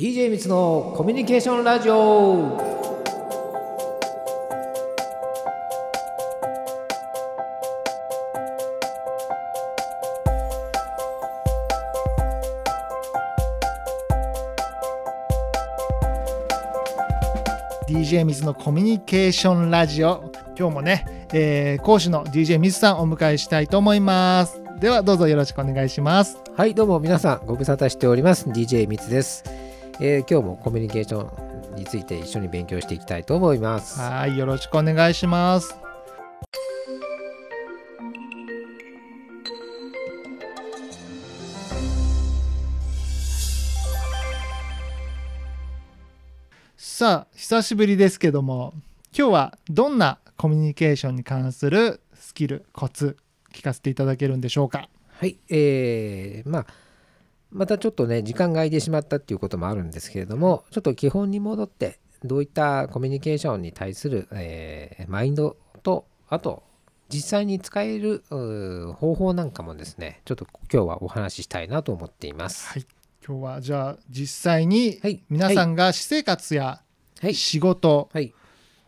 DJ みつのコミュニケーションラジオ。DJ 水のコミュニケーションラジオ。今日もね、えー講師の DJ 水さんお迎えしたいと思います。ではどうぞよろしくお願いします。はいどうも皆さんご無沙汰しております。DJ みつです、えー今日もコミュニケーションについて一緒に勉強していきたいと思います。はいよろしくお願いします。さあ久しぶりですけども今日はどんなコミュニケーションに関するスキルコツ聞かせていただけるんでしょうか？はいえー、まあまたちょっとね時間が空いてしまったっていうこともあるんですけれどもちょっと基本に戻ってどういったコミュニケーションに対する、えーマインドとあと実際に使える方法なんかもですねちょっと今日はお話ししたいなと思っています。はい。今日はじゃあ実際にはい。皆さんが私生活やはい。仕事、はい。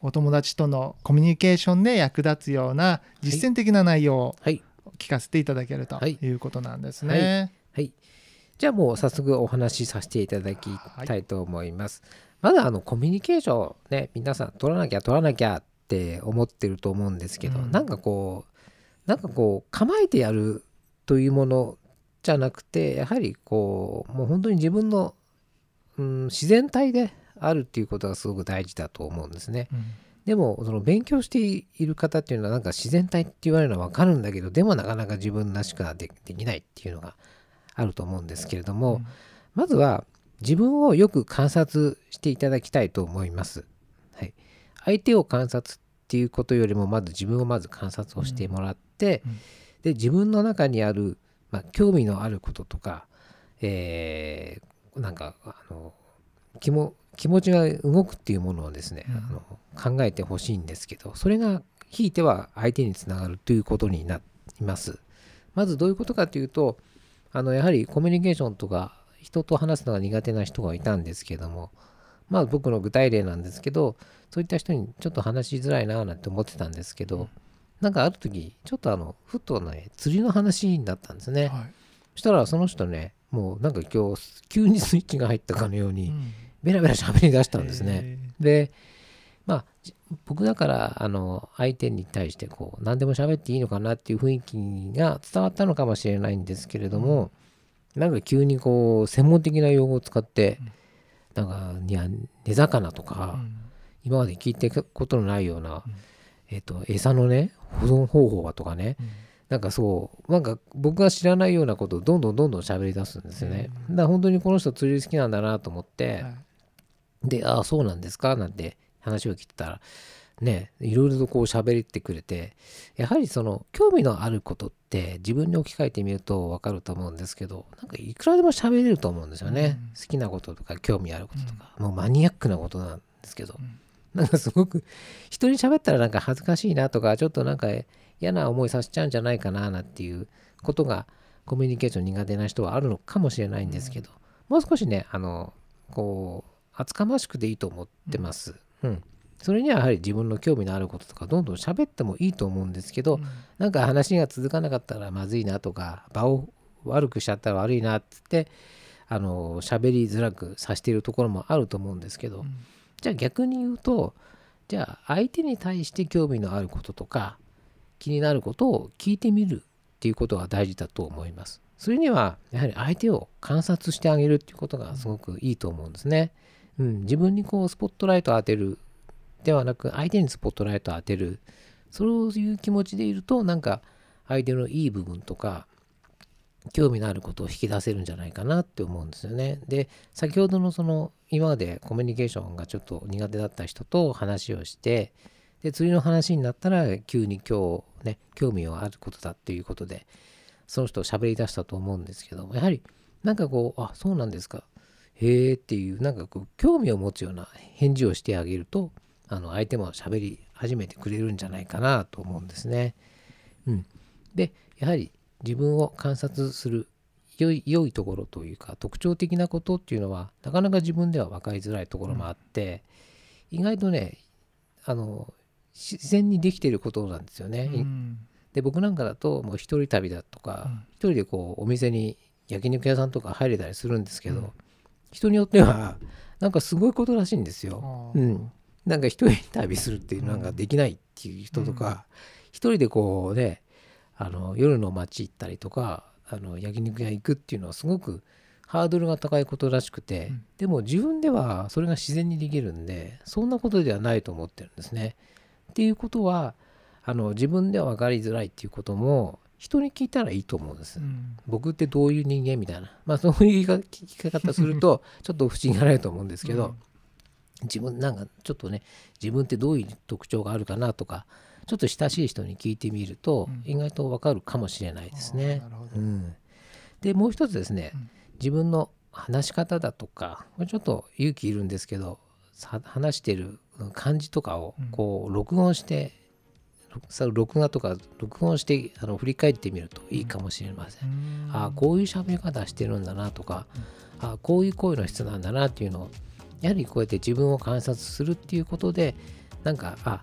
お友達とのコミュニケーションで役立つような実践的な内容をはい。聞かせていただけるとはい。いうことなんですね。はい。じゃあもう早速お話しさせていただきたいと思います。まだあのコミュニケーションね皆さん取らなきゃ取らなきゃって思ってると思うんですけど、うんなんかこうなんかこう構えてやるというものじゃなくてやはりこうもう本当に自分の、うん、自然体であるっていうことがすごく大事だと思うんですね。うんでもその勉強している方っていうのはなんか自然体って言われるのは分かるんだけどでもなかなか自分らしくはでできないっていうのがあると思うんですけれども、うんまずは自分をよく観察していただきたいと思います。はい、相手を観察っていうことよりもまず自分をまず観察をしてもらって、で自分の中にある、まあ、興味のあることとか、えーなんかあの気も気持ちが動くっていうものをですね、うんあの考えてほしいんですけどそれがひいては相手につながるということになります。まずどういうことかというとあのやはりコミュニケーションとか人と話すのが苦手な人がいたんですけどもまあ僕の具体例なんですけどそういった人にちょっと話しづらいななんて思ってたんですけど、なんかある時ちょっとあのふとね釣りの話になったんですね、はい。そしたらその人ねもうなんか今日急にスイッチが入ったかのようにうん。ベラベラ喋り出したんですね、へで僕だからあの相手に対してこう何でも喋っていいのかなっていう雰囲気が伝わったのかもしれないんですけれども、なんか急にこう専門的な用語を使って、なんかいや根魚とーか、うん。今まで聞いたことのないような、うん。えっと餌のね保存方法はとかねうん。なんかそうなんか僕が知らないようなことをどんどんどんどん喋り出すんですよね、うん。だから本当にこの人釣り好きなんだなと思って、はい。で、ああ、そうなんですかなんて話を聞いてたら、ね、いろいろとこう喋ってくれて、やはりその興味のあることって自分に置き換えてみると分かると思うんですけど、なんかいくらでも喋れると思うんですよね。うん。好きなこととか興味あることとか、もうマニアックなことなんですけど、うん。なんかすごく人に喋ったらなんか恥ずかしいなとか、ちょっとなんか嫌な思いさせちゃうんじゃないかななんていうことがコミュニケーション苦手な人はあるのかもしれないんですけど、もう少しね、あの、こう、厚かましくでいいと思ってます。うん。それにはやはり自分の興味のあることとかどんどん喋ってもいいと思うんですけど、なんか話が続かなかったらまずいなとか場を悪くしちゃったら悪いなって言ってあの喋りづらくさせているところもあると思うんですけど、うんじゃあ逆に言うとじゃあ相手に対して興味のあることとか気になることを聞いてみるっていうことが大事だと思います。それにはやはり相手を観察してあげるっていうことがすごくいいと思うんですね。うん、うん自分にこうスポットライトを当てるではなく相手にスポットライトを当てるそういう気持ちでいるとなんか相手のいい部分とか興味のあることを引き出せるんじゃないかなって思うんですよね。で先ほどのその今までコミュニケーションがちょっと苦手だった人と話をしてで釣りの話になったら急に今日ね興味があることだっていうことでその人を喋り出したと思うんですけどやはりなんかこうあそうなんですかへえっていうなんかこう興味を持つような返事をしてあげるとあの相手も喋り始めてくれるんじゃないかなと思うんですね。うん、でやはり自分を観察する良い良いところというか特徴的なことっていうのはなかなか自分では分かりづらいところもあって、意外とねあの自然にできていることなんですよね。うんで僕なんかだともう一人旅だとか、うん一人でこうお店に焼肉屋さんとか入れたりするんですけど、うん人によってはなんかすごいことらしいんですよ。うん、なんか一人旅するっていうのができないっていう人とか、一人でこうねあの夜の街行ったりとかあの焼肉屋行くっていうのはすごくハードルが高いことらしくて、うん。でも自分ではそれが自然にできるんでそんなことではないと思ってるんですね。っていうことはあの自分では分かりづらいっていうことも人に聞いたらいいと思うんです。うん。僕ってどういう人間みたいな、まあ、そういう聞き方すると ちょっと不思議がられると思うんですけど、うん。自分なんかちょっとね自分ってどういう特徴があるかなとかちょっと親しい人に聞いてみるとうん。意外とわかるかもしれないですね。うん、でもう一つですね、うん。自分の話し方だとかちょっと勇気いるんですけどさ話してる感じとかをうん。こう録音して、さ録画とか録音してあの振り返ってみるといいかもしれません。うん。ああこういう喋り方してるんだなとか、ああこういう声の質なんだなっていうのをやはりこうやって自分を観察するっていうことでなんかあ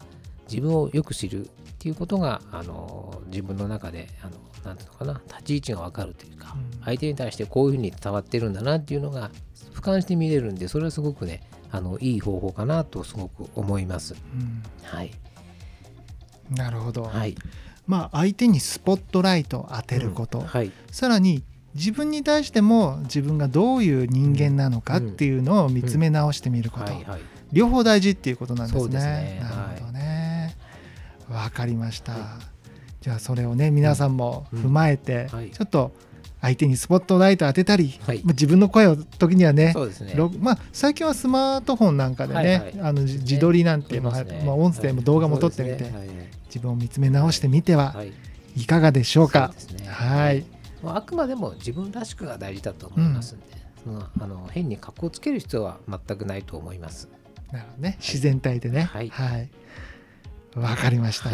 自分をよく知るっていうことがあの自分の中であのなんていうのかな立ち位置が分かるというか、うん。相手に対してこういうふうに伝わってるんだなっていうのが俯瞰して見れるんでそれはすごくねあのいい方法かなとすごく思います。うん。はい、なるほど、はい、まあ相手にスポットライトを当てること、うん。はい、さらに自分に対しても自分がどういう人間なのかっていうのを見つめ直してみること、はい、はい、両方大事っていうことなんですね。すね。なるほどね。わ、かりました。じゃあそれをね皆さんも踏まえて、ちょっと相手にスポットライト当てたり、はい。まあ自分の声を時にはねね。ろまあ、最近はスマートフォンなんかでね、はいはい。あのじ自撮りなんていうのが、撮りますね。まあ、音声も動画も撮ってみて、そうですね。自分を見つめ直してみてははい。はいいかがでしょうか？はい、まああくまでも自分らしくが大事だと思いますんで、そのあの変に格好つける必要は全くないと思います。なるほどね、自然体でね。はい。はい。わ、かりました。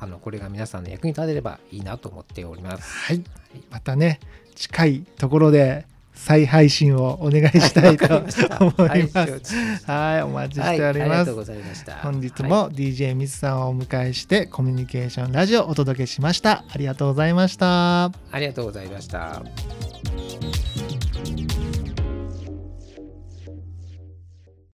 はい、あのこれが皆さんの役に立てればいいなと思っております。はい、またね近いところで再配信をお願いしたいと思いはいます。はい、お待ちはいしております。ありがとうございました。本日はいも DJ ミスさんをお迎えしてコミュニケーションラジオをお届けしました。ありがとうございました。ありがとうございました。